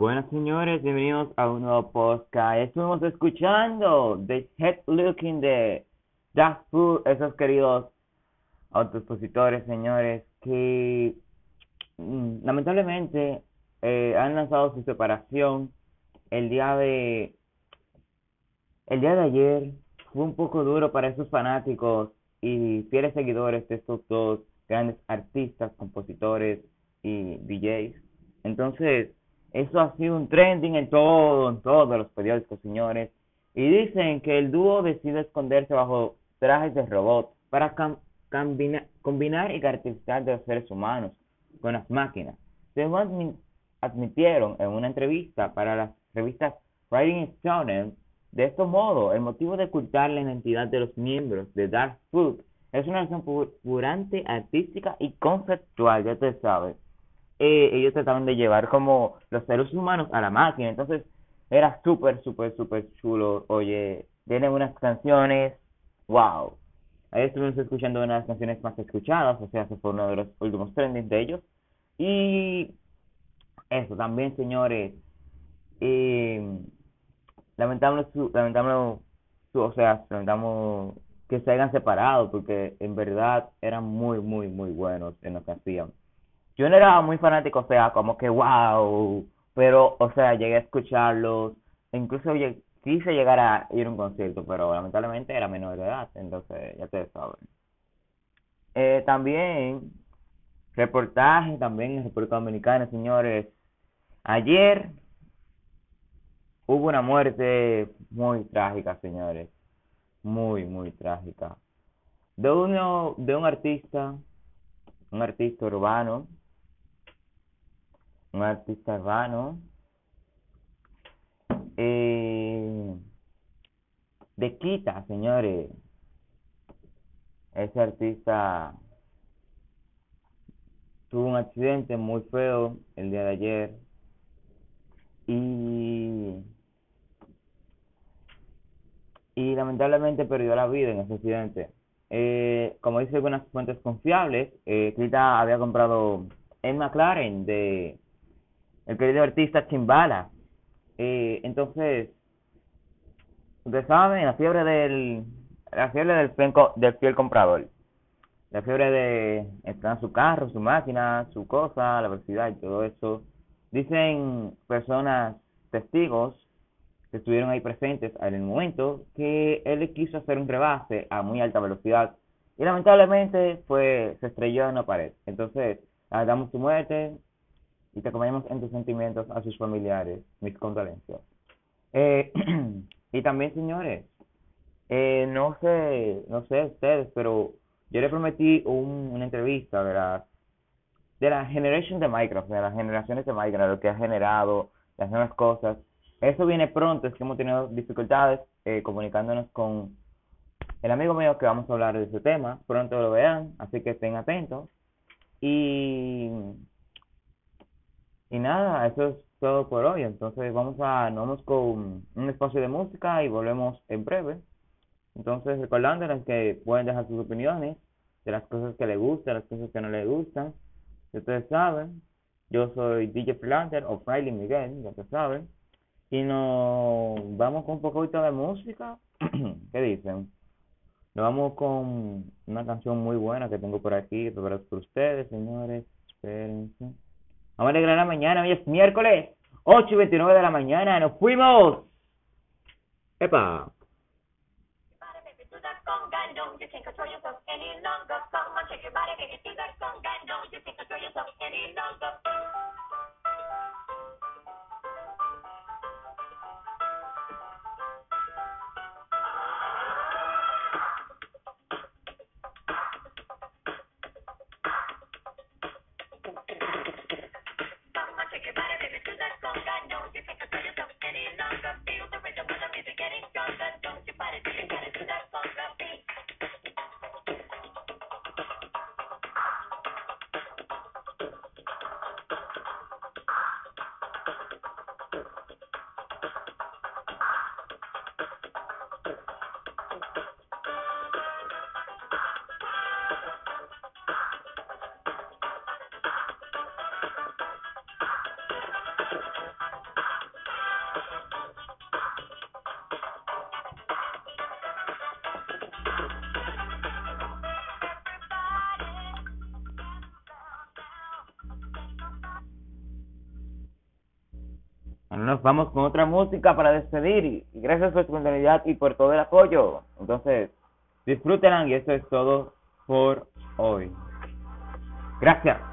Buenas señores, bienvenidos a un nuevo podcast. Estuvimos escuchando The Head Looking de Daft Food, esos queridos autoexpositores, señores, que mm, lamentablemente eh, han lanzado su separación el día de el día de ayer fue un poco duro para esos fanáticos y fieles seguidores de estos dos grandes artistas, compositores y DJs. Entonces, eso ha sido un trending en todo, en todos los periódicos, señores. Y dicen que el dúo decide esconderse bajo trajes de robot para combinar y caracterizar de los seres humanos con las máquinas. Según admitieron en una entrevista para las revistas Writing Stone, de este modo, el motivo de ocultar la identidad de los miembros de Dark Food es una acción puramente artística y conceptual, ya te sabes. Eh, ellos trataban de llevar como los seres humanos a la máquina, entonces era súper, súper, súper chulo. Oye, tienen unas canciones, wow. Ahí estuvimos escuchando una de las canciones más escuchadas, o sea, ese fue uno de los últimos trending de ellos. Y eso también, señores. Eh, lamentamos, lamentamos, o sea, lamentamos que se hayan separado porque en verdad eran muy, muy, muy buenos en lo que hacían. Yo no era muy fanático, o sea, como que wow, pero, o sea, llegué a escucharlos, incluso quise llegar a ir a un concierto, pero lamentablemente era menor de edad, entonces ya te saben. Eh, también, reportaje también en República Dominicana, señores. Ayer hubo una muerte muy trágica, señores. Muy, muy trágica. De uno, de un artista, un artista urbano, un artista urbano, eh, de Quita, señores. Ese artista tuvo un accidente muy feo el día de ayer y y lamentablemente perdió la vida en ese accidente. Eh, como dice algunas fuentes confiables, eh, había comprado el McLaren de el querido artista Chimbala. Eh, entonces, ustedes saben, la fiebre del la fiebre del fiel, del comprador. La fiebre de estar en su carro, su máquina, su cosa, la velocidad y todo eso. Dicen personas, testigos, que estuvieron ahí presentes en el momento que él quiso hacer un rebase a muy alta velocidad y lamentablemente fue, se estrelló en la pared. Entonces, damos su muerte y te acompañamos en tus sentimientos a sus familiares, mis condolencias. Eh, y también, señores, eh, no sé, no sé ustedes, pero yo le prometí un, una entrevista de la, de la generation de Minecraft, de las generaciones de Minecraft, lo que ha generado, las nuevas cosas. Eso viene pronto, es que hemos tenido dificultades eh, comunicándonos con el amigo mío que vamos a hablar de ese tema. Pronto lo vean, así que estén atentos. Y, y nada, eso es todo por hoy. Entonces vamos a, nos vamos con un espacio de música y volvemos en breve. Entonces recordándoles que pueden dejar sus opiniones de las cosas que les gustan, las cosas que no les gustan. Ustedes saben, yo soy DJ Flander o Friday Miguel, ya se saben. Y nos vamos con un poquito de música. ¿Qué dicen? Nos vamos con una canción muy buena que tengo por aquí, para por ustedes, señores. Espérense. Vamos a la mañana, hoy es miércoles, 8 y 29 de la mañana, nos fuimos. ¡Epa! Nos vamos con otra música para despedir. Y gracias por su continuidad y por todo el apoyo. Entonces, disfrútenla y eso es todo por hoy. Gracias.